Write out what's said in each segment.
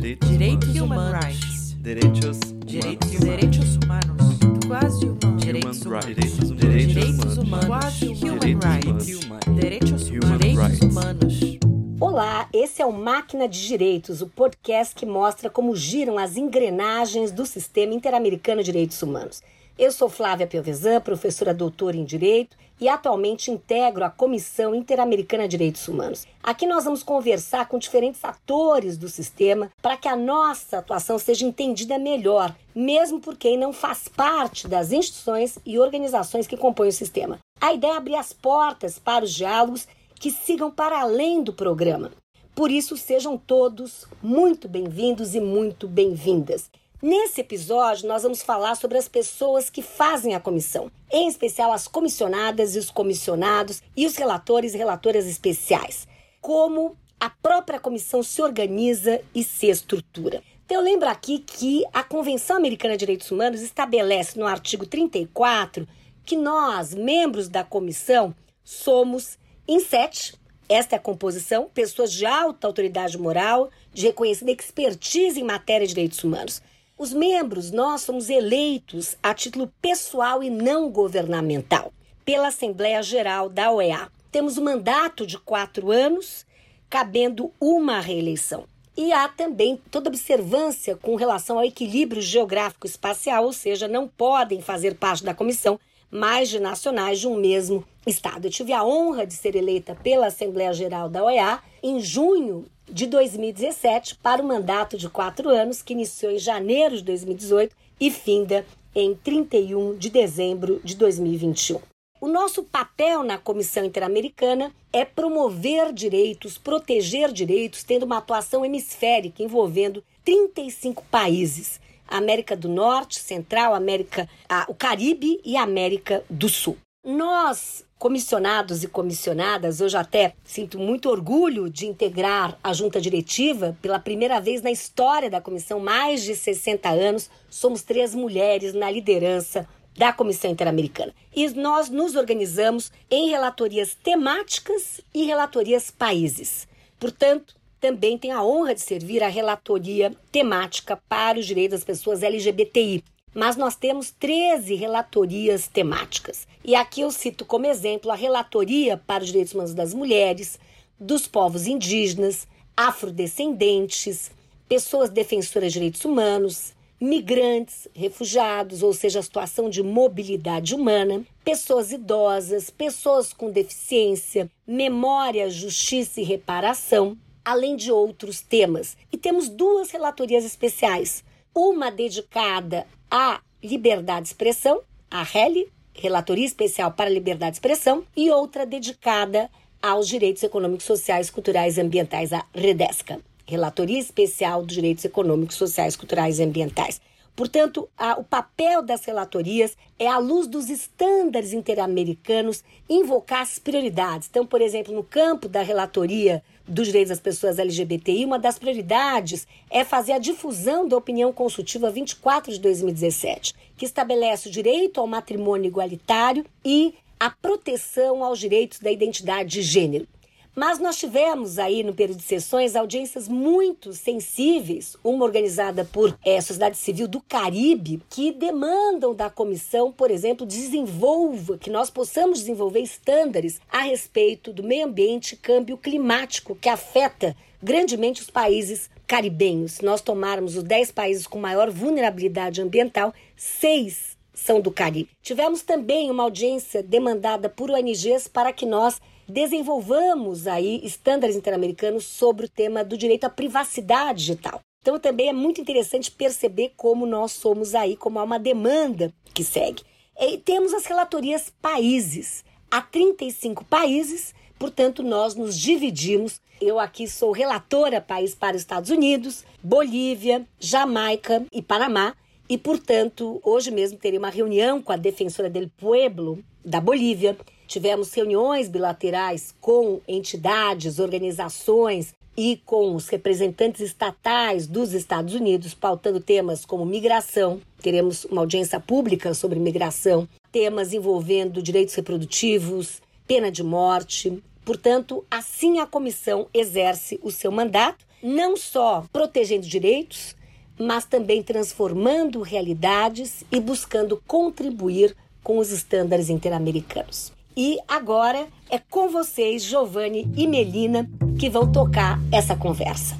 Direitos, Direitos humanos. humanos. Direitos, Direitos, humanos. direitos humanos. Quase humanos. Human Direitos humanos. Direitos Direitos humanos. humanos. Quase human Direitos humanos. Direitos humanos. Olá, esse é o Máquina de Direitos, o podcast que mostra como giram as engrenagens do sistema interamericano de direitos humanos. Eu sou Flávia Piovesan, professora doutora em Direito e atualmente integro a Comissão Interamericana de Direitos Humanos. Aqui nós vamos conversar com diferentes atores do sistema para que a nossa atuação seja entendida melhor, mesmo por quem não faz parte das instituições e organizações que compõem o sistema. A ideia é abrir as portas para os diálogos que sigam para além do programa. Por isso, sejam todos muito bem-vindos e muito bem-vindas. Nesse episódio, nós vamos falar sobre as pessoas que fazem a comissão, em especial as comissionadas e os comissionados e os relatores e relatoras especiais. Como a própria comissão se organiza e se estrutura. Então, eu lembro aqui que a Convenção Americana de Direitos Humanos estabelece no artigo 34 que nós, membros da comissão, somos em sete, esta é a composição, pessoas de alta autoridade moral, de reconhecida expertise em matéria de direitos humanos. Os membros, nós somos eleitos a título pessoal e não governamental pela Assembleia Geral da OEA. Temos um mandato de quatro anos, cabendo uma reeleição. E há também toda observância com relação ao equilíbrio geográfico espacial, ou seja, não podem fazer parte da comissão mais de nacionais de um mesmo estado. Eu tive a honra de ser eleita pela Assembleia Geral da OEA em junho de 2017 para o mandato de quatro anos, que iniciou em janeiro de 2018 e finda em 31 de dezembro de 2021. O nosso papel na Comissão Interamericana é promover direitos, proteger direitos, tendo uma atuação hemisférica envolvendo 35 países. América do Norte, Central, América, ah, o Caribe e América do Sul. Nós, comissionados e comissionadas, hoje até sinto muito orgulho de integrar a junta diretiva pela primeira vez na história da comissão, mais de 60 anos, somos três mulheres na liderança da Comissão Interamericana. E nós nos organizamos em relatorias temáticas e relatorias países. Portanto, também tenho a honra de servir a relatoria temática para os direitos das pessoas LGBTI. Mas nós temos 13 relatorias temáticas. E aqui eu cito como exemplo a relatoria para os direitos humanos das mulheres, dos povos indígenas, afrodescendentes, pessoas defensoras de direitos humanos, migrantes, refugiados, ou seja, a situação de mobilidade humana, pessoas idosas, pessoas com deficiência, memória, justiça e reparação, além de outros temas. E temos duas relatorias especiais, uma dedicada à liberdade de expressão, a RELI, Relatoria Especial para a Liberdade de Expressão, e outra dedicada aos direitos econômicos, sociais, culturais e ambientais, a REDESCA. Relatoria Especial dos Direitos Econômicos, Sociais, Culturais e Ambientais. Portanto, a, o papel das relatorias é, à luz dos estándares interamericanos, invocar as prioridades. Então, por exemplo, no campo da relatoria dos direitos das pessoas LGBTI, uma das prioridades é fazer a difusão da opinião consultiva 24 de 2017, que estabelece o direito ao matrimônio igualitário e a proteção aos direitos da identidade de gênero. Mas nós tivemos aí no período de sessões audiências muito sensíveis, uma organizada por é, Sociedade Civil do Caribe, que demandam da comissão, por exemplo, desenvolva, que nós possamos desenvolver estándares a respeito do meio ambiente e câmbio climático que afeta grandemente os países caribenhos. Se nós tomarmos os 10 países com maior vulnerabilidade ambiental, seis são do Caribe. Tivemos também uma audiência demandada por ONGs para que nós desenvolvamos aí estándares interamericanos sobre o tema do direito à privacidade digital. Então também é muito interessante perceber como nós somos aí, como há uma demanda que segue. E temos as relatorias países. Há 35 países, portanto nós nos dividimos. Eu aqui sou relatora país para os Estados Unidos, Bolívia, Jamaica e Panamá. E, portanto, hoje mesmo terei uma reunião com a defensora del Pueblo da Bolívia. Tivemos reuniões bilaterais com entidades, organizações e com os representantes estatais dos Estados Unidos, pautando temas como migração. Teremos uma audiência pública sobre migração, temas envolvendo direitos reprodutivos, pena de morte. Portanto, assim a comissão exerce o seu mandato não só protegendo direitos, mas também transformando realidades e buscando contribuir com os estándares interamericanos. E agora é com vocês, Giovanni e Melina, que vão tocar essa conversa.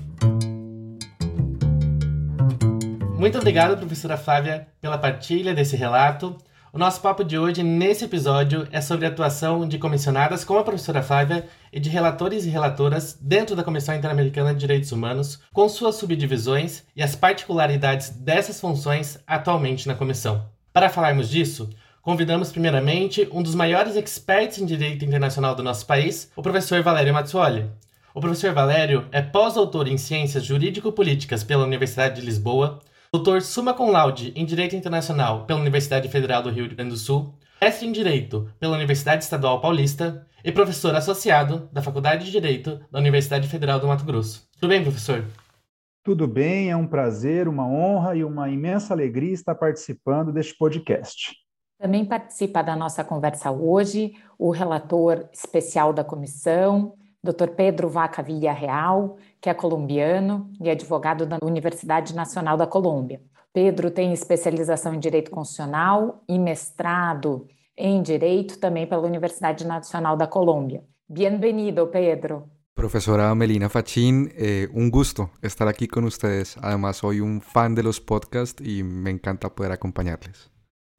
Muito obrigado, professora Flávia, pela partilha desse relato. O nosso papo de hoje, nesse episódio, é sobre a atuação de comissionadas como a professora Flávia e de relatores e relatoras dentro da Comissão Interamericana de Direitos Humanos, com suas subdivisões e as particularidades dessas funções atualmente na comissão. Para falarmos disso, convidamos primeiramente um dos maiores experts em direito internacional do nosso país, o professor Valério Mazzuoli. O professor Valério é pós-doutor em Ciências Jurídico-Políticas pela Universidade de Lisboa, doutor summa cum laude em Direito Internacional pela Universidade Federal do Rio Grande do Sul, mestre em Direito pela Universidade Estadual Paulista e professor associado da Faculdade de Direito da Universidade Federal do Mato Grosso. Tudo bem, professor? Tudo bem, é um prazer, uma honra e uma imensa alegria estar participando deste podcast. Também participa da nossa conversa hoje o relator especial da comissão, Dr. Pedro Vaca Villarreal, que é colombiano e advogado da Universidade Nacional da Colômbia. Pedro tem especialização em Direito Constitucional e mestrado em Direito também pela Universidade Nacional da Colômbia. Bienvenido, Pedro. Profesora Melina Fachin, eh, un gusto estar aquí con ustedes. Además, soy un fan de los podcasts y me encanta poder acompañarles.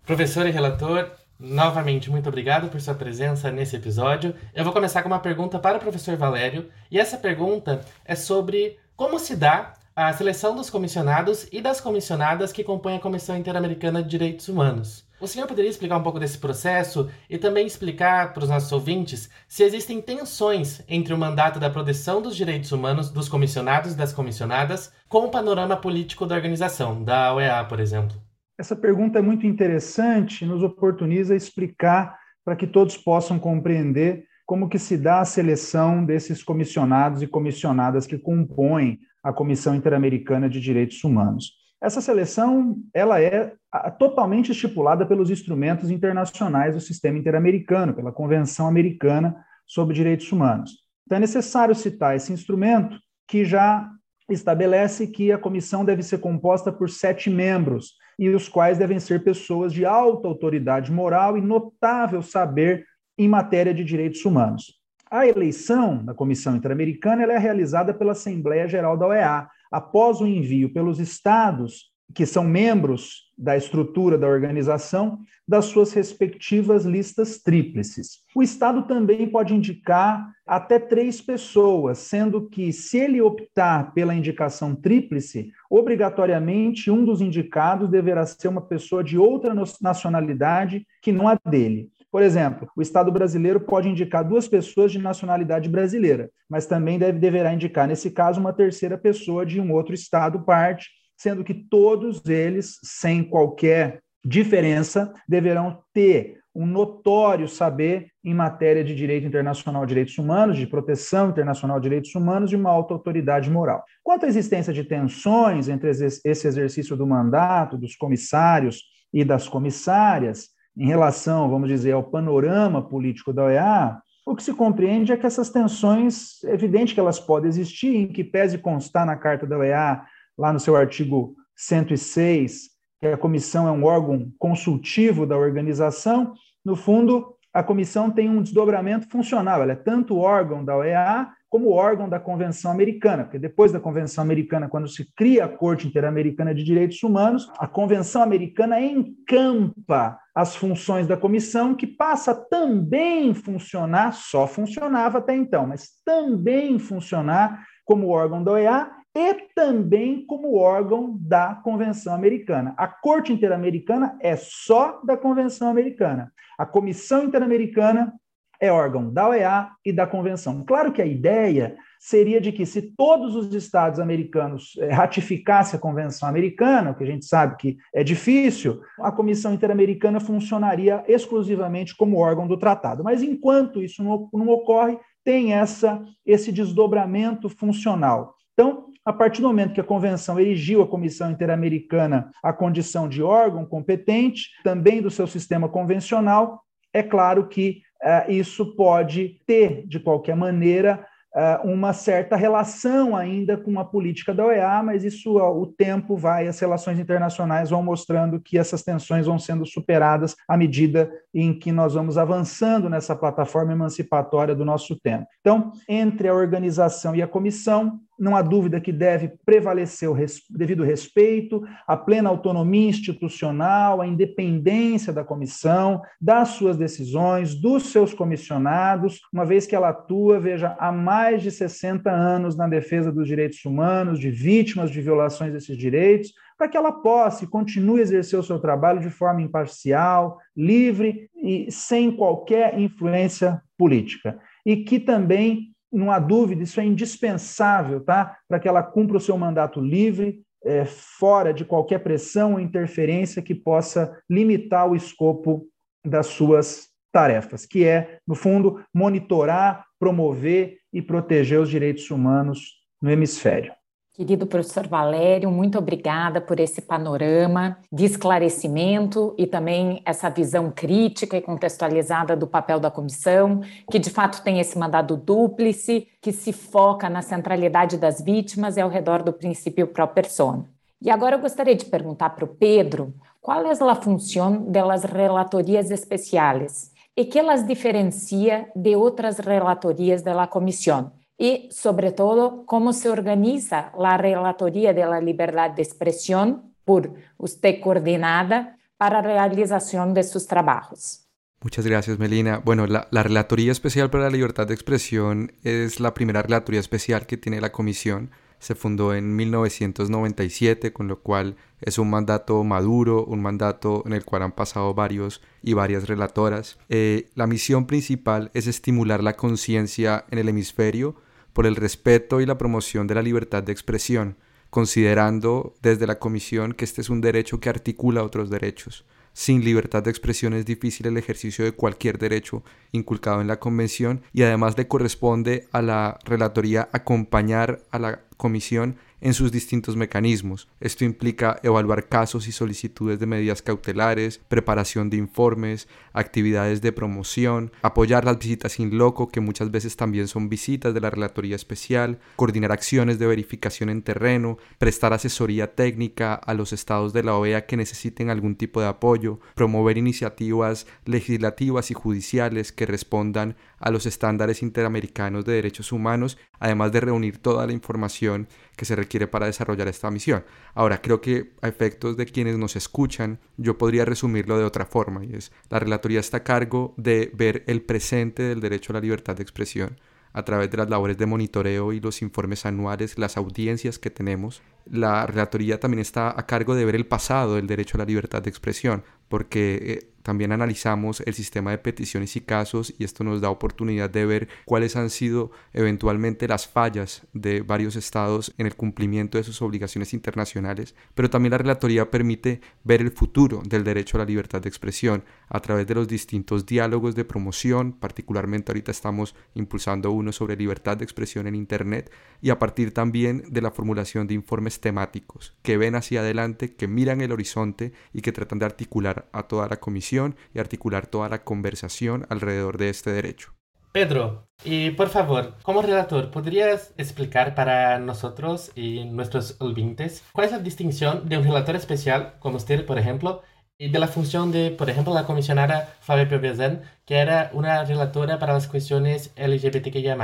Professor e relator, novamente muito obrigado por sua presença nesse episódio. Eu vou começar com uma pergunta para o professor Valério, e essa pergunta é sobre como se dá a seleção dos comissionados e das comissionadas que compõem a Comissão Interamericana de Direitos Humanos. O senhor poderia explicar um pouco desse processo e também explicar para os nossos ouvintes se existem tensões entre o mandato da proteção dos direitos humanos dos comissionados e das comissionadas com o panorama político da organização, da OEA, por exemplo? Essa pergunta é muito interessante, nos oportuniza explicar para que todos possam compreender como que se dá a seleção desses comissionados e comissionadas que compõem a Comissão Interamericana de Direitos Humanos. Essa seleção ela é totalmente estipulada pelos instrumentos internacionais do sistema interamericano, pela Convenção Americana sobre Direitos Humanos. Então é necessário citar esse instrumento que já estabelece que a comissão deve ser composta por sete membros, e os quais devem ser pessoas de alta autoridade moral e notável saber em matéria de direitos humanos. A eleição da Comissão Interamericana é realizada pela Assembleia Geral da OEA, após o envio pelos estados que são membros da estrutura da organização, das suas respectivas listas tríplices. O Estado também pode indicar até três pessoas, sendo que, se ele optar pela indicação tríplice, obrigatoriamente um dos indicados deverá ser uma pessoa de outra nacionalidade que não a dele. Por exemplo, o Estado brasileiro pode indicar duas pessoas de nacionalidade brasileira, mas também deve, deverá indicar, nesse caso, uma terceira pessoa de um outro Estado parte sendo que todos eles, sem qualquer diferença, deverão ter um notório saber em matéria de direito internacional de direitos humanos, de proteção internacional de direitos humanos, de uma alta autoridade moral. Quanto à existência de tensões entre esse exercício do mandato dos comissários e das comissárias, em relação, vamos dizer, ao panorama político da OEA, o que se compreende é que essas tensões, é evidente que elas podem existir, em que pese constar na Carta da OEA lá no seu artigo 106, que a comissão é um órgão consultivo da organização, no fundo, a comissão tem um desdobramento funcional, ela é tanto órgão da OEA como órgão da Convenção Americana, porque depois da Convenção Americana, quando se cria a Corte Interamericana de Direitos Humanos, a Convenção Americana encampa as funções da comissão, que passa também funcionar, só funcionava até então, mas também funcionar como órgão da OEA e também como órgão da Convenção Americana. A Corte Interamericana é só da Convenção Americana. A Comissão Interamericana é órgão da OEA e da Convenção. Claro que a ideia seria de que se todos os estados americanos eh, ratificassem a Convenção Americana, o que a gente sabe que é difícil, a Comissão Interamericana funcionaria exclusivamente como órgão do tratado. Mas enquanto isso não, não ocorre, tem essa esse desdobramento funcional. Então, a partir do momento que a convenção erigiu a Comissão Interamericana à condição de órgão competente, também do seu sistema convencional, é claro que uh, isso pode ter, de qualquer maneira, uh, uma certa relação ainda com a política da OEA, mas isso o tempo vai, as relações internacionais vão mostrando que essas tensões vão sendo superadas à medida em que nós vamos avançando nessa plataforma emancipatória do nosso tempo. Então, entre a organização e a comissão, não há dúvida que deve prevalecer o res, devido respeito, a plena autonomia institucional, a independência da comissão, das suas decisões, dos seus comissionados, uma vez que ela atua, veja, há mais de 60 anos na defesa dos direitos humanos, de vítimas de violações desses direitos, para que ela possa e continue a exercer o seu trabalho de forma imparcial, livre e sem qualquer influência política. E que também não há dúvida, isso é indispensável tá? para que ela cumpra o seu mandato livre, é, fora de qualquer pressão ou interferência que possa limitar o escopo das suas tarefas, que é, no fundo, monitorar, promover e proteger os direitos humanos no hemisfério. Querido professor Valério, muito obrigada por esse panorama de esclarecimento e também essa visão crítica e contextualizada do papel da comissão, que de fato tem esse mandado dúplice, que se foca na centralidade das vítimas e ao redor do princípio pro persona. E agora eu gostaria de perguntar para o Pedro qual é a função das relatorias especiais e que elas diferencia de outras relatorias da comissão y, sobre todo, cómo se organiza la Relatoría de la Libertad de Expresión por usted coordinada para realización de sus trabajos. Muchas gracias, Melina. Bueno, la, la, Relatoría Especial para la Libertad de Expresión es la primera relatoría especial que tiene la Comisión. Se fundó en 1997, con lo cual es un mandato maduro, un mandato en el cual han pasado varios y varias relatoras. Eh, la misión principal es estimular la conciencia en el hemisferio por el respeto y la promoción de la libertad de expresión, considerando desde la Comisión que este es un derecho que articula otros derechos. Sin libertad de expresión es difícil el ejercicio de cualquier derecho inculcado en la Convención y además le corresponde a la Relatoría acompañar a la Comisión en sus distintos mecanismos. Esto implica evaluar casos y solicitudes de medidas cautelares, preparación de informes, actividades de promoción, apoyar las visitas in loco, que muchas veces también son visitas de la Relatoría Especial, coordinar acciones de verificación en terreno, prestar asesoría técnica a los estados de la OEA que necesiten algún tipo de apoyo, promover iniciativas legislativas y judiciales que respondan a los estándares interamericanos de derechos humanos, además de reunir toda la información que se requiere para desarrollar esta misión. Ahora, creo que a efectos de quienes nos escuchan, yo podría resumirlo de otra forma, y es la relatoría está a cargo de ver el presente del derecho a la libertad de expresión a través de las labores de monitoreo y los informes anuales, las audiencias que tenemos. La relatoría también está a cargo de ver el pasado del derecho a la libertad de expresión, porque eh, también analizamos el sistema de peticiones y casos y esto nos da oportunidad de ver cuáles han sido eventualmente las fallas de varios estados en el cumplimiento de sus obligaciones internacionales, pero también la relatoría permite ver el futuro del derecho a la libertad de expresión a través de los distintos diálogos de promoción, particularmente ahorita estamos impulsando uno sobre libertad de expresión en Internet y a partir también de la formulación de informes temáticos que ven hacia adelante, que miran el horizonte y que tratan de articular a toda la comisión y articular toda la conversación alrededor de este derecho. Pedro, y por favor, como relator, ¿podrías explicar para nosotros y nuestros oyentes cuál es la distinción de un relator especial, como usted, por ejemplo, y de la función de, por ejemplo, la comisionada Fabio Piovesan, que era una relatora para las cuestiones LGBTQIA+.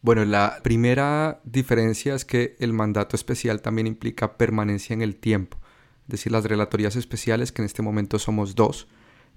Bueno, la primera diferencia es que el mandato especial también implica permanencia en el tiempo. Decir, las relatorías especiales, que en este momento somos dos,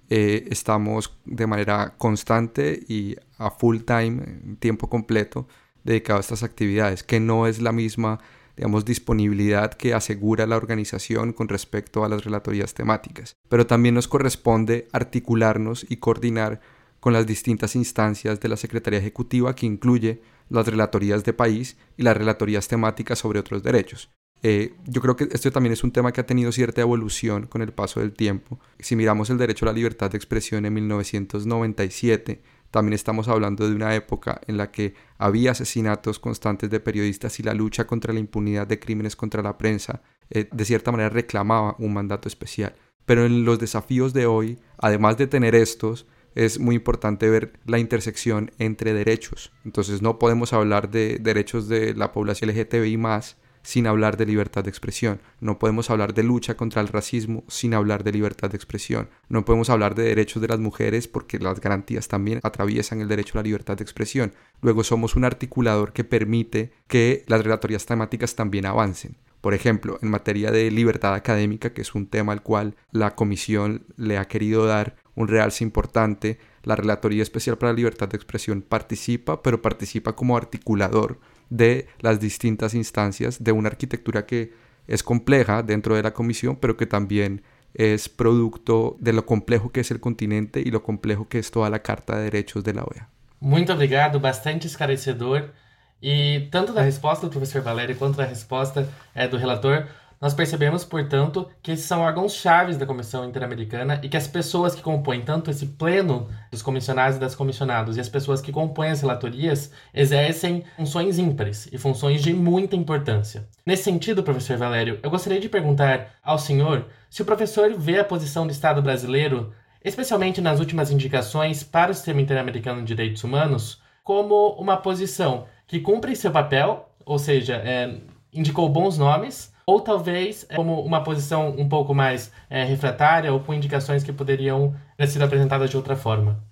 eh, estamos de manera constante y a full time, tiempo completo, dedicado a estas actividades, que no es la misma digamos, disponibilidad que asegura la organización con respecto a las relatorías temáticas. Pero también nos corresponde articularnos y coordinar con las distintas instancias de la Secretaría Ejecutiva que incluye las relatorías de país y las relatorías temáticas sobre otros derechos. Eh, yo creo que esto también es un tema que ha tenido cierta evolución con el paso del tiempo. Si miramos el derecho a la libertad de expresión en 1997, también estamos hablando de una época en la que había asesinatos constantes de periodistas y la lucha contra la impunidad de crímenes contra la prensa eh, de cierta manera reclamaba un mandato especial. Pero en los desafíos de hoy, además de tener estos, es muy importante ver la intersección entre derechos. Entonces no podemos hablar de derechos de la población LGTBI más sin hablar de libertad de expresión. No podemos hablar de lucha contra el racismo sin hablar de libertad de expresión. No podemos hablar de derechos de las mujeres porque las garantías también atraviesan el derecho a la libertad de expresión. Luego somos un articulador que permite que las relatorías temáticas también avancen. Por ejemplo, en materia de libertad académica, que es un tema al cual la Comisión le ha querido dar un realce importante, la Relatoría Especial para la Libertad de Expresión participa, pero participa como articulador de las distintas instancias de una arquitectura que es compleja dentro de la comisión, pero que también es producto de lo complejo que es el continente y lo complejo que es toda la Carta de Derechos de la OEA. Muito obrigado, bastante esclarecedor. E tanto da resposta do professor Valério quanto da resposta é, do relator, Nós percebemos, portanto, que esses são órgãos chaves da Comissão Interamericana e que as pessoas que compõem tanto esse pleno dos comissionados e das comissionados e as pessoas que compõem as relatorias exercem funções ímpares e funções de muita importância. Nesse sentido, professor Valério, eu gostaria de perguntar ao senhor se o professor vê a posição do Estado brasileiro, especialmente nas últimas indicações para o Sistema Interamericano de Direitos Humanos, como uma posição que cumpre seu papel, ou seja, é, indicou bons nomes ou talvez é, como uma posição um pouco mais é, refratária ou com indicações que poderiam ter sido apresentadas de outra forma?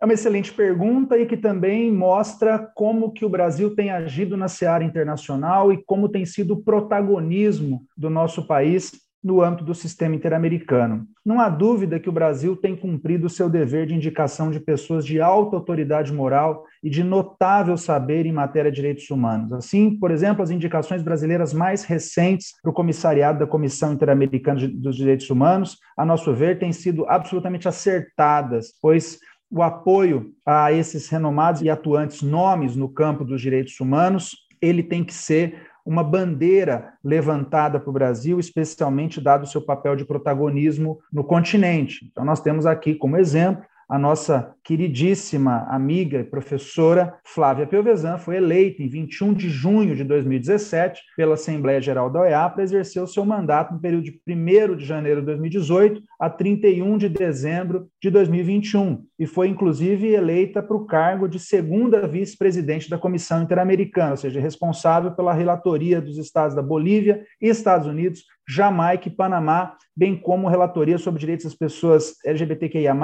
É uma excelente pergunta e que também mostra como que o Brasil tem agido na seara internacional e como tem sido o protagonismo do nosso país no âmbito do sistema interamericano. Não há dúvida que o Brasil tem cumprido o seu dever de indicação de pessoas de alta autoridade moral e de notável saber em matéria de direitos humanos. Assim, por exemplo, as indicações brasileiras mais recentes para o comissariado da Comissão Interamericana dos Direitos Humanos, a nosso ver, têm sido absolutamente acertadas, pois o apoio a esses renomados e atuantes nomes no campo dos direitos humanos, ele tem que ser uma bandeira levantada para o Brasil, especialmente dado o seu papel de protagonismo no continente. Então, nós temos aqui como exemplo a nossa queridíssima amiga e professora Flávia Pelvezan foi eleita em 21 de junho de 2017 pela Assembleia Geral da OEA para exercer o seu mandato no período de 1 de janeiro de 2018 a 31 de dezembro de 2021 e foi inclusive eleita para o cargo de segunda vice-presidente da Comissão Interamericana, ou seja, responsável pela relatoria dos estados da Bolívia e Estados Unidos Jamaica e Panamá, bem como relatoria sobre direitos das pessoas LGBTQIA+,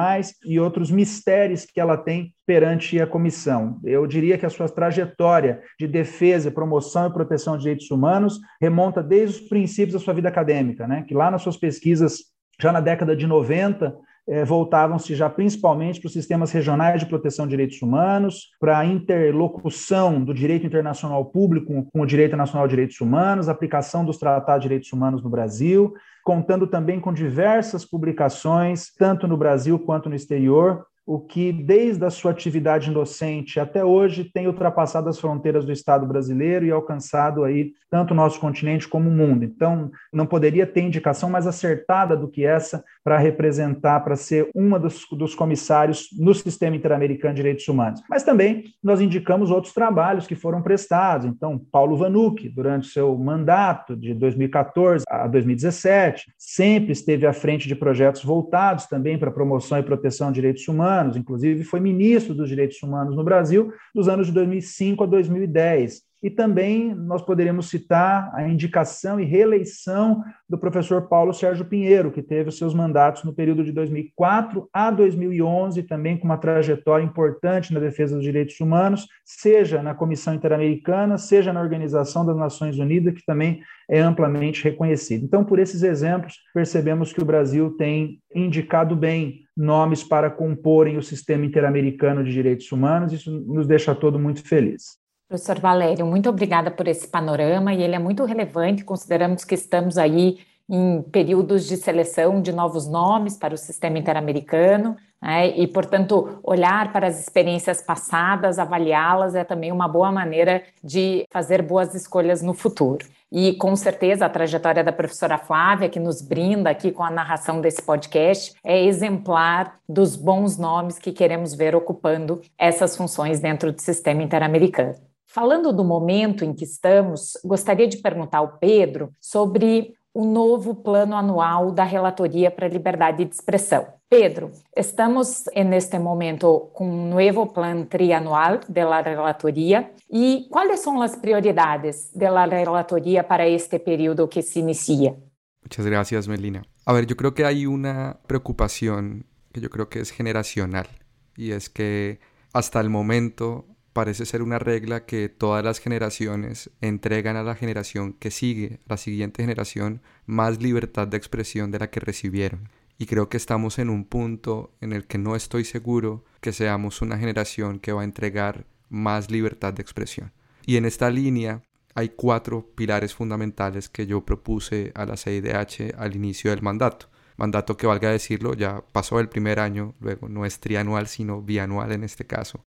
e outros mistérios que ela tem perante a comissão. Eu diria que a sua trajetória de defesa, promoção e proteção de direitos humanos remonta desde os princípios da sua vida acadêmica, né? que lá nas suas pesquisas, já na década de 90, eh, voltavam-se já principalmente para os sistemas regionais de proteção de direitos humanos, para a interlocução do direito internacional público com o direito nacional de direitos humanos, aplicação dos tratados de direitos humanos no Brasil, contando também com diversas publicações, tanto no Brasil quanto no exterior, o que, desde a sua atividade docente até hoje, tem ultrapassado as fronteiras do Estado brasileiro e alcançado aí tanto o nosso continente como o mundo. Então, não poderia ter indicação mais acertada do que essa para representar, para ser uma dos, dos comissários no Sistema Interamericano de Direitos Humanos. Mas também nós indicamos outros trabalhos que foram prestados. Então, Paulo Vanucci, durante seu mandato de 2014 a 2017, sempre esteve à frente de projetos voltados também para promoção e proteção de direitos humanos inclusive foi ministro dos direitos humanos no Brasil dos anos de 2005 a 2010. E também nós poderíamos citar a indicação e reeleição do professor Paulo Sérgio Pinheiro, que teve os seus mandatos no período de 2004 a 2011, também com uma trajetória importante na defesa dos direitos humanos, seja na Comissão Interamericana, seja na Organização das Nações Unidas, que também é amplamente reconhecida. Então, por esses exemplos, percebemos que o Brasil tem indicado bem nomes para comporem o sistema interamericano de direitos humanos, isso nos deixa todo muito feliz. Professor Valério, muito obrigada por esse panorama e ele é muito relevante, consideramos que estamos aí em períodos de seleção de novos nomes para o sistema interamericano, né? e, portanto, olhar para as experiências passadas, avaliá-las é também uma boa maneira de fazer boas escolhas no futuro. E, com certeza, a trajetória da professora Flávia, que nos brinda aqui com a narração desse podcast, é exemplar dos bons nomes que queremos ver ocupando essas funções dentro do sistema interamericano. Falando do momento em que estamos, gostaria de perguntar ao Pedro sobre o novo plano anual da Relatoria para a Liberdade de Expressão. Pedro, estamos neste momento com um novo plano trianual da relatoria e quais são as prioridades da relatoria para este período que se inicia? Muchas gracias, Melina. A ver, yo creo que hay una preocupación que yo creo que es generacional y es que hasta el momento parece ser una regla que todas las generaciones entregan a la generación que sigue, a la siguiente generación, más libertad de expresión de la que recibieron. Y creo que estamos en un punto en el que no estoy seguro que seamos una generación que va a entregar más libertad de expresión. Y en esta línea hay cuatro pilares fundamentales que yo propuse a la CIDH al inicio del mandato. Mandato que valga decirlo, ya pasó el primer año, luego no es trianual, sino bianual en este caso.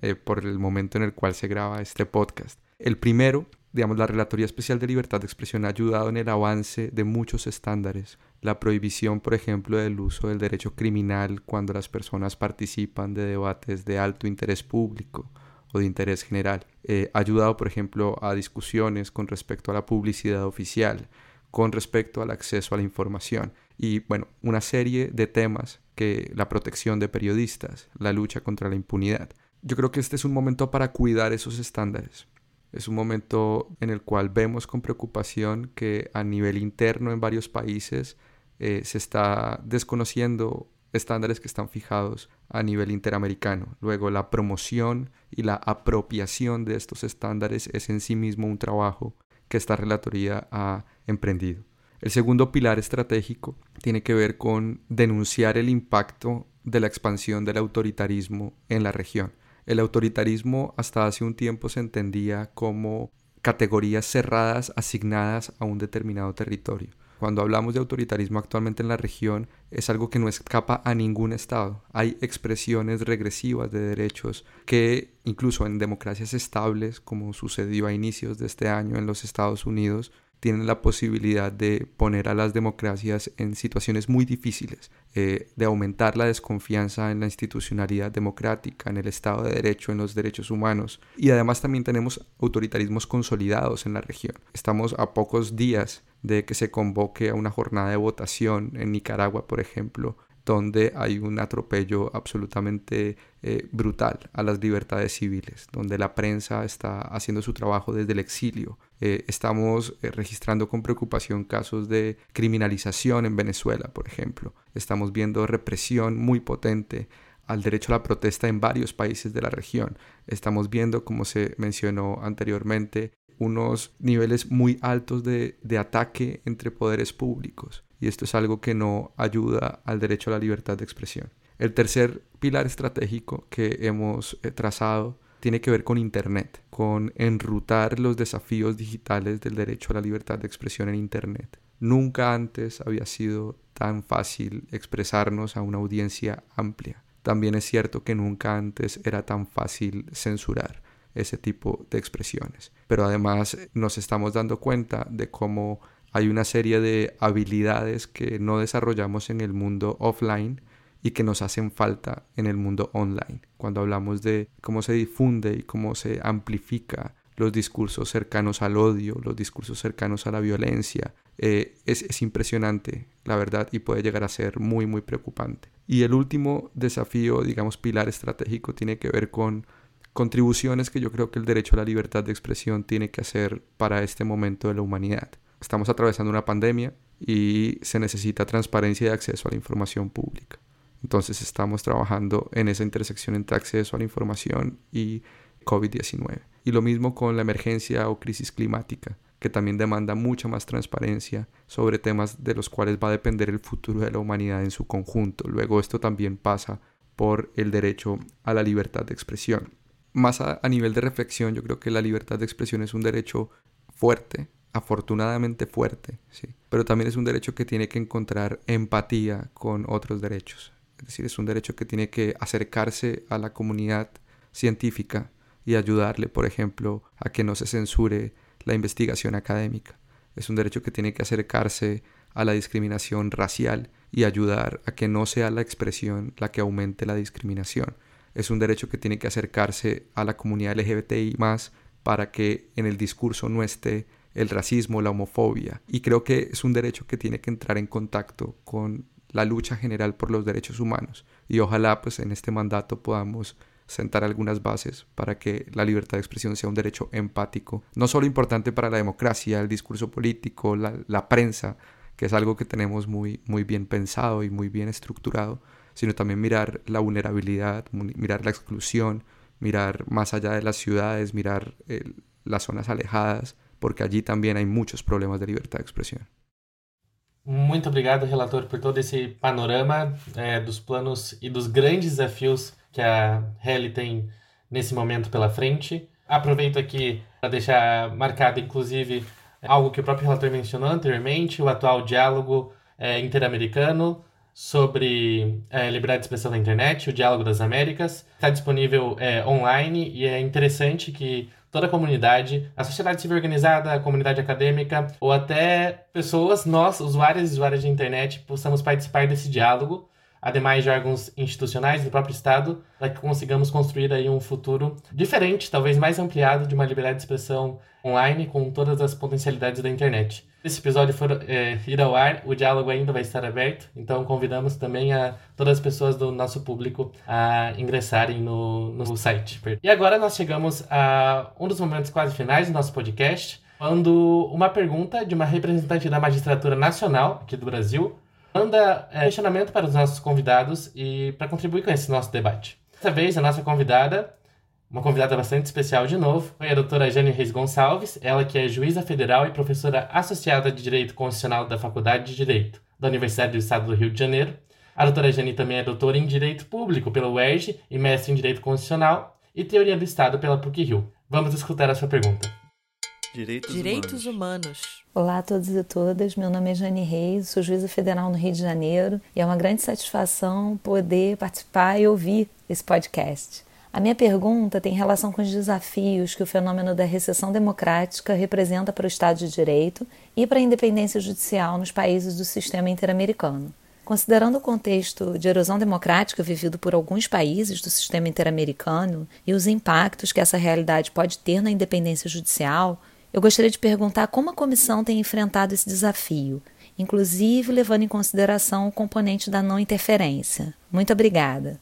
Eh, por el momento en el cual se graba este podcast. El primero, digamos, la Relatoría Especial de Libertad de Expresión ha ayudado en el avance de muchos estándares. La prohibición, por ejemplo, del uso del derecho criminal cuando las personas participan de debates de alto interés público o de interés general. Eh, ha ayudado, por ejemplo, a discusiones con respecto a la publicidad oficial, con respecto al acceso a la información y, bueno, una serie de temas que la protección de periodistas, la lucha contra la impunidad. Yo creo que este es un momento para cuidar esos estándares. Es un momento en el cual vemos con preocupación que a nivel interno en varios países eh, se está desconociendo estándares que están fijados a nivel interamericano. Luego la promoción y la apropiación de estos estándares es en sí mismo un trabajo que esta relatoría ha emprendido. El segundo pilar estratégico tiene que ver con denunciar el impacto de la expansión del autoritarismo en la región. El autoritarismo hasta hace un tiempo se entendía como categorías cerradas asignadas a un determinado territorio. Cuando hablamos de autoritarismo actualmente en la región es algo que no escapa a ningún Estado. Hay expresiones regresivas de derechos que incluso en democracias estables, como sucedió a inicios de este año en los Estados Unidos, tienen la posibilidad de poner a las democracias en situaciones muy difíciles, eh, de aumentar la desconfianza en la institucionalidad democrática, en el Estado de Derecho, en los derechos humanos. Y además también tenemos autoritarismos consolidados en la región. Estamos a pocos días de que se convoque a una jornada de votación en Nicaragua, por ejemplo, donde hay un atropello absolutamente eh, brutal a las libertades civiles, donde la prensa está haciendo su trabajo desde el exilio. Eh, estamos eh, registrando con preocupación casos de criminalización en Venezuela, por ejemplo. Estamos viendo represión muy potente al derecho a la protesta en varios países de la región. Estamos viendo, como se mencionó anteriormente, unos niveles muy altos de ataque entre poderes públicos y esto es algo que no ayuda al derecho a la libertad de expresión. El tercer pilar estratégico que hemos eh, trazado tiene que ver con Internet, con enrutar los desafíos digitales del derecho a la libertad de expresión en Internet. Nunca antes había sido tan fácil expresarnos a una audiencia amplia. También es cierto que nunca antes era tan fácil censurar ese tipo de expresiones. Pero además nos estamos dando cuenta de cómo hay una serie de habilidades que no desarrollamos en el mundo offline y que nos hacen falta en el mundo online. Cuando hablamos de cómo se difunde y cómo se amplifica los discursos cercanos al odio, los discursos cercanos a la violencia, eh, es, es impresionante, la verdad, y puede llegar a ser muy, muy preocupante. Y el último desafío, digamos, pilar estratégico, tiene que ver con contribuciones que yo creo que el derecho a la libertad de expresión tiene que hacer para este momento de la humanidad estamos atravesando una pandemia y se necesita transparencia y acceso a la información pública. Entonces estamos trabajando en esa intersección entre acceso a la información y COVID-19. Y lo mismo con la emergencia o crisis climática, que también demanda mucha más transparencia sobre temas de los cuales va a depender el futuro de la humanidad en su conjunto. Luego esto también pasa por el derecho a la libertad de expresión. Más a, a nivel de reflexión, yo creo que la libertad de expresión es un derecho fuerte, afortunadamente fuerte, ¿sí? pero también es un derecho que tiene que encontrar empatía con otros derechos. Es decir, es un derecho que tiene que acercarse a la comunidad científica y ayudarle, por ejemplo, a que no se censure la investigación académica. Es un derecho que tiene que acercarse a la discriminación racial y ayudar a que no sea la expresión la que aumente la discriminación. Es un derecho que tiene que acercarse a la comunidad LGBTI más para que en el discurso no esté el racismo, la homofobia. Y creo que es un derecho que tiene que entrar en contacto con la lucha general por los derechos humanos. Y ojalá pues en este mandato podamos sentar algunas bases para que la libertad de expresión sea un derecho empático, no solo importante para la democracia, el discurso político, la, la prensa, que es algo que tenemos muy, muy bien pensado y muy bien estructurado, sino también mirar la vulnerabilidad, mirar la exclusión, mirar más allá de las ciudades, mirar eh, las zonas alejadas, porque allí também há muitos problemas de liberdade de expressão. Muito obrigado, relator, por todo esse panorama é, dos planos e dos grandes desafios que a Reli tem nesse momento pela frente. Aproveito aqui para deixar marcado, inclusive, algo que o próprio relator mencionou anteriormente, o atual diálogo é, interamericano sobre é, liberdade de expressão na internet, o Diálogo das Américas. Está disponível é, online e é interessante que toda a comunidade, a sociedade civil organizada, a comunidade acadêmica ou até pessoas, nós, usuários e usuárias de internet, possamos participar desse diálogo, ademais de órgãos institucionais do próprio Estado, para que consigamos construir aí um futuro diferente, talvez mais ampliado de uma liberdade de expressão online com todas as potencialidades da internet esse episódio for é, ir ao ar, o diálogo ainda vai estar aberto, então convidamos também a todas as pessoas do nosso público a ingressarem no, no site. E agora nós chegamos a um dos momentos quase finais do nosso podcast, quando uma pergunta de uma representante da magistratura nacional aqui do Brasil manda é, questionamento para os nossos convidados e para contribuir com esse nosso debate. Dessa vez, a nossa convidada uma convidada bastante especial de novo foi a doutora Jane Reis Gonçalves, ela que é juíza federal e professora associada de Direito Constitucional da Faculdade de Direito da Universidade do Estado do Rio de Janeiro. A doutora Jane também é doutora em Direito Público pela UERJ e mestre em Direito Constitucional e Teoria do Estado pela PUC-Rio. Vamos escutar a sua pergunta. Direitos, Direitos humanos. humanos. Olá a todos e todas, meu nome é Jane Reis, sou juíza federal no Rio de Janeiro e é uma grande satisfação poder participar e ouvir esse podcast. A minha pergunta tem relação com os desafios que o fenômeno da recessão democrática representa para o Estado de Direito e para a independência judicial nos países do sistema interamericano. Considerando o contexto de erosão democrática vivido por alguns países do sistema interamericano e os impactos que essa realidade pode ter na independência judicial, eu gostaria de perguntar como a comissão tem enfrentado esse desafio, inclusive levando em consideração o componente da não interferência. Muito obrigada.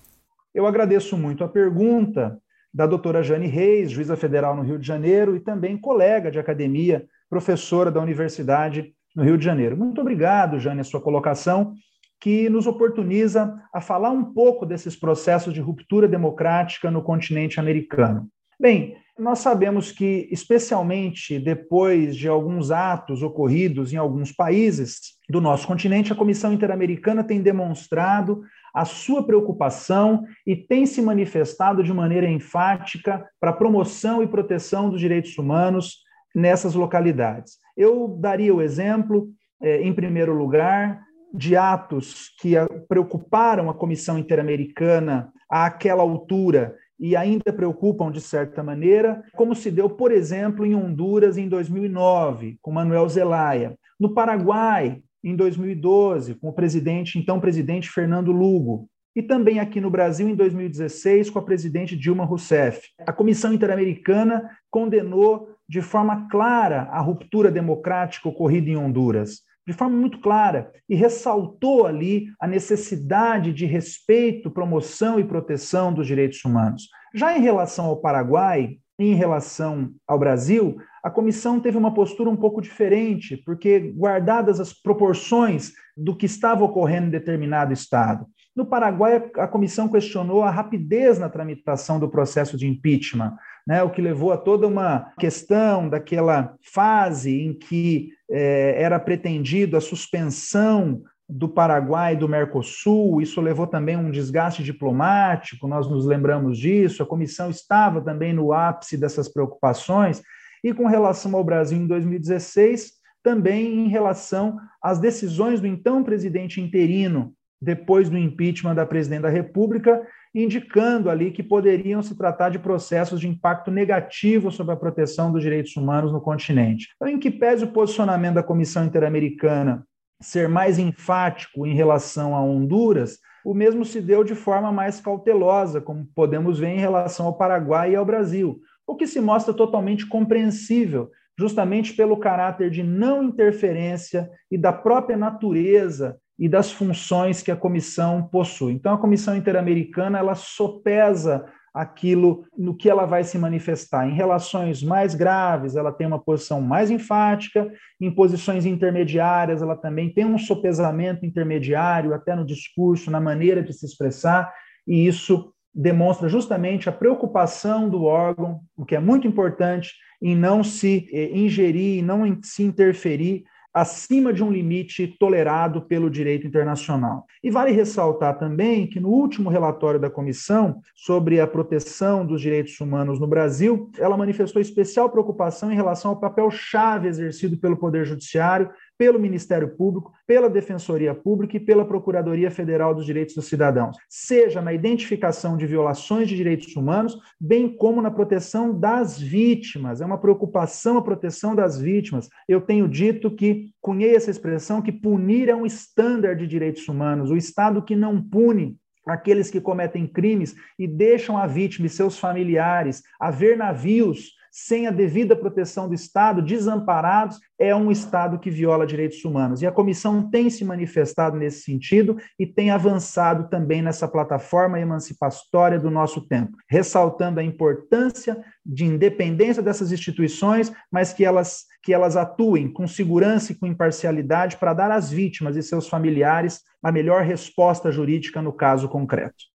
Eu agradeço muito a pergunta da doutora Jane Reis, juíza federal no Rio de Janeiro e também colega de academia, professora da Universidade no Rio de Janeiro. Muito obrigado, Jane, a sua colocação, que nos oportuniza a falar um pouco desses processos de ruptura democrática no continente americano. Bem, nós sabemos que, especialmente depois de alguns atos ocorridos em alguns países do nosso continente, a Comissão Interamericana tem demonstrado a sua preocupação e tem se manifestado de maneira enfática para a promoção e proteção dos direitos humanos nessas localidades. Eu daria o exemplo, eh, em primeiro lugar, de atos que preocuparam a Comissão Interamericana àquela altura e ainda preocupam de certa maneira, como se deu, por exemplo, em Honduras em 2009, com Manuel Zelaya, no Paraguai em 2012, com o presidente, então presidente Fernando Lugo, e também aqui no Brasil em 2016 com a presidente Dilma Rousseff. A Comissão Interamericana condenou de forma clara a ruptura democrática ocorrida em Honduras, de forma muito clara, e ressaltou ali a necessidade de respeito, promoção e proteção dos direitos humanos. Já em relação ao Paraguai, em relação ao Brasil, a comissão teve uma postura um pouco diferente, porque, guardadas as proporções do que estava ocorrendo em determinado estado. No Paraguai, a comissão questionou a rapidez na tramitação do processo de impeachment, né, o que levou a toda uma questão daquela fase em que eh, era pretendido a suspensão do Paraguai e do Mercosul, isso levou também um desgaste diplomático, nós nos lembramos disso, a comissão estava também no ápice dessas preocupações, e com relação ao Brasil em 2016, também em relação às decisões do então presidente interino, depois do impeachment da presidente da República, indicando ali que poderiam se tratar de processos de impacto negativo sobre a proteção dos direitos humanos no continente. Então, em que pese o posicionamento da Comissão Interamericana ser mais enfático em relação a Honduras, o mesmo se deu de forma mais cautelosa, como podemos ver em relação ao Paraguai e ao Brasil, o que se mostra totalmente compreensível, justamente pelo caráter de não interferência e da própria natureza e das funções que a comissão possui. Então, a Comissão Interamericana ela sopesa aquilo no que ela vai se manifestar. Em relações mais graves, ela tem uma posição mais enfática, em posições intermediárias, ela também tem um sopesamento intermediário, até no discurso, na maneira de se expressar, e isso demonstra justamente a preocupação do órgão, o que é muito importante, em não se eh, ingerir, não se interferir acima de um limite tolerado pelo direito internacional. E vale ressaltar também que no último relatório da comissão sobre a proteção dos direitos humanos no Brasil, ela manifestou especial preocupação em relação ao papel chave exercido pelo Poder Judiciário pelo Ministério Público, pela Defensoria Pública e pela Procuradoria Federal dos Direitos dos Cidadãos, seja na identificação de violações de direitos humanos, bem como na proteção das vítimas. É uma preocupação a proteção das vítimas. Eu tenho dito que, cunhei essa expressão, que punir é um estándar de direitos humanos. O Estado que não pune aqueles que cometem crimes e deixam a vítima e seus familiares a ver navios sem a devida proteção do Estado, desamparados, é um Estado que viola direitos humanos. E a comissão tem se manifestado nesse sentido e tem avançado também nessa plataforma emancipatória do nosso tempo, ressaltando a importância de independência dessas instituições, mas que elas, que elas atuem com segurança e com imparcialidade para dar às vítimas e seus familiares a melhor resposta jurídica no caso concreto.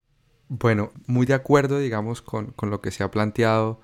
Bueno, muy de acuerdo, digamos, con, con lo que se ha planteado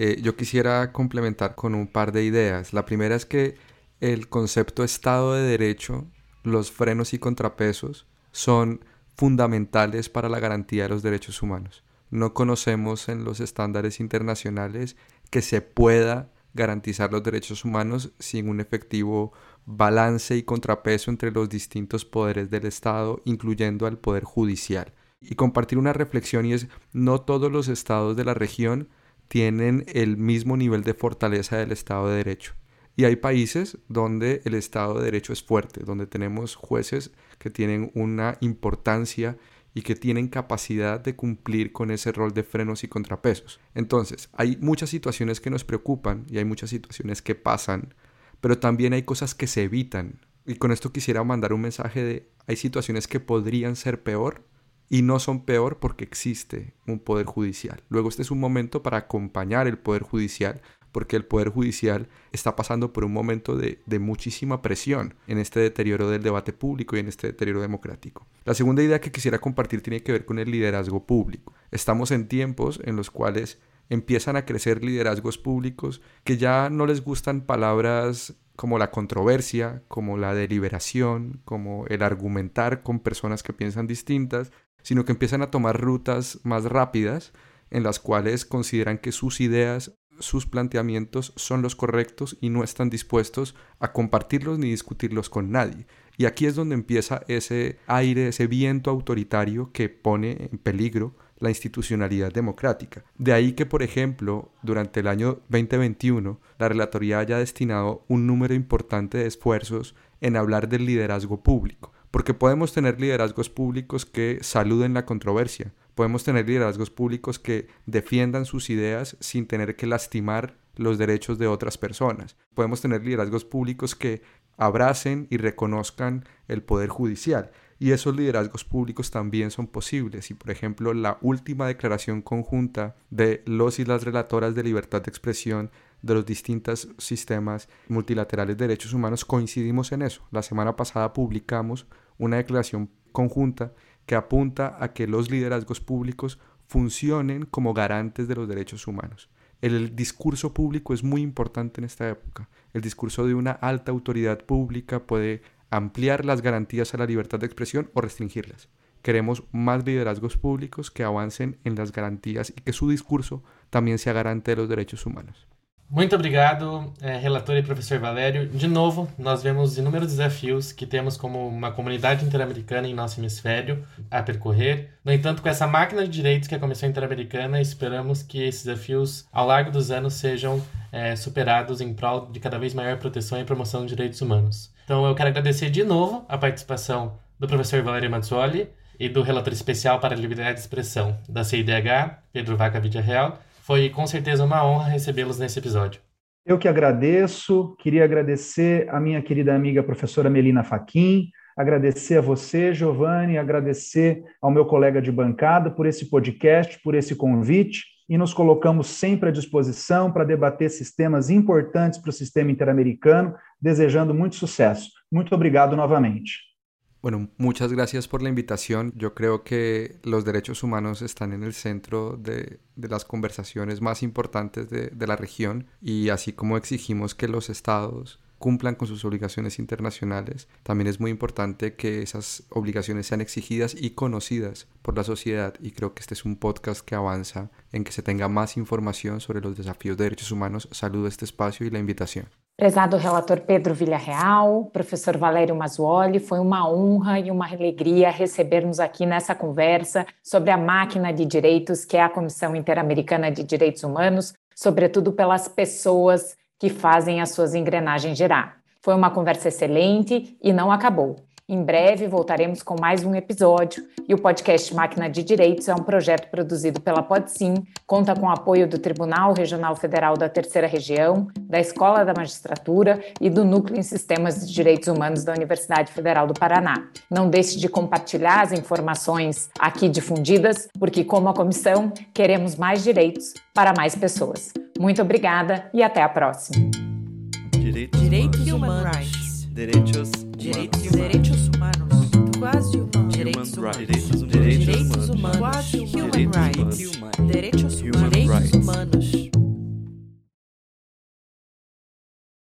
Eh, yo quisiera complementar con un par de ideas. La primera es que el concepto Estado de Derecho, los frenos y contrapesos, son fundamentales para la garantía de los derechos humanos. No conocemos en los estándares internacionales que se pueda garantizar los derechos humanos sin un efectivo balance y contrapeso entre los distintos poderes del Estado, incluyendo al poder judicial. Y compartir una reflexión y es, no todos los estados de la región tienen el mismo nivel de fortaleza del Estado de Derecho. Y hay países donde el Estado de Derecho es fuerte, donde tenemos jueces que tienen una importancia y que tienen capacidad de cumplir con ese rol de frenos y contrapesos. Entonces, hay muchas situaciones que nos preocupan y hay muchas situaciones que pasan, pero también hay cosas que se evitan. Y con esto quisiera mandar un mensaje de, hay situaciones que podrían ser peor, y no son peor porque existe un poder judicial. Luego este es un momento para acompañar el poder judicial porque el poder judicial está pasando por un momento de, de, muchísima presión en este deterioro del debate público y en este deterioro democrático. La segunda idea que quisiera compartir tiene que ver con el liderazgo público. Estamos en tiempos en los cuales empiezan a crecer liderazgos públicos que ya no les gustan palabras como la controversia, como la deliberación, como el argumentar con personas que piensan distintas, sino que empiezan a tomar rutas más rápidas en las cuales consideran que sus ideas, sus planteamientos son los correctos y no están dispuestos a compartirlos ni discutirlos con nadie. Y aquí es donde empieza ese aire, ese viento autoritario que pone en peligro la institucionalidad democrática. De ahí que, por ejemplo, durante el año 2021, la Relatoría haya destinado un número importante de esfuerzos en hablar del liderazgo público porque podemos tener liderazgos públicos que saluden la controversia, podemos tener liderazgos públicos que defiendan sus ideas sin tener que lastimar los derechos de otras personas, podemos tener liderazgos públicos que abracen y reconozcan el poder judicial. Y esos liderazgos públicos también son posibles. Y por ejemplo, la última declaración conjunta de los y las relatoras de libertad de expresión de los distintos sistemas multilaterales de derechos humanos coincidimos en eso. La semana pasada publicamos una declaración conjunta que apunta a que los liderazgos públicos funcionen como garantes de los derechos humanos. El discurso público es muy importante en esta época. El discurso de una alta autoridad pública puede ampliar las garantías a la libertad de expresión o restringirlas. Queremos más liderazgos públicos que avancen en las garantías y que su discurso también sea garante de los derechos humanos. Muito obrigado, é, relator e professor Valério. De novo, nós vemos inúmeros desafios que temos como uma comunidade interamericana em nosso hemisfério a percorrer. No entanto, com essa máquina de direitos que é a Comissão Interamericana, esperamos que esses desafios, ao largo dos anos, sejam é, superados em prol de cada vez maior proteção e promoção dos direitos humanos. Então, eu quero agradecer de novo a participação do professor Valério Mazzuoli e do relator especial para a liberdade de expressão da CIDH, Pedro Vaca Vidia Real, foi com certeza uma honra recebê-los nesse episódio. Eu que agradeço, queria agradecer a minha querida amiga professora Melina Faquim, agradecer a você, Giovanni, agradecer ao meu colega de bancada por esse podcast, por esse convite, e nos colocamos sempre à disposição para debater sistemas importantes para o sistema interamericano, desejando muito sucesso. Muito obrigado novamente. Bueno, muchas gracias por la invitación. Yo creo que los derechos humanos están en el centro de, las conversaciones más importantes de, de, la región y así como exigimos que los estados cumplan con sus obligaciones internacionales, también es muy importante que esas obligaciones sean exigidas y conocidas por la sociedad y creo que este es un podcast que avanza en que se tenga más información sobre los desafíos de derechos humanos. Saludo este espacio y la invitación. Prezado relator Pedro Villarreal, professor Valério Mazuoli, foi uma honra e uma alegria recebermos aqui nessa conversa sobre a máquina de direitos, que é a Comissão Interamericana de Direitos Humanos, sobretudo pelas pessoas que fazem as suas engrenagens girar. Foi uma conversa excelente e não acabou. Em breve voltaremos com mais um episódio e o podcast Máquina de Direitos é um projeto produzido pela Podsim, conta com o apoio do Tribunal Regional Federal da Terceira Região, da Escola da Magistratura e do Núcleo em Sistemas de Direitos Humanos da Universidade Federal do Paraná. Não deixe de compartilhar as informações aqui difundidas, porque como a comissão, queremos mais direitos para mais pessoas. Muito obrigada e até a próxima. Direitos, Direitos humanos. Direitos humanos, direitos humanos. Quase humanos. Direitos humanos. Direitos humanos. Quase human rights. Direitos humanos.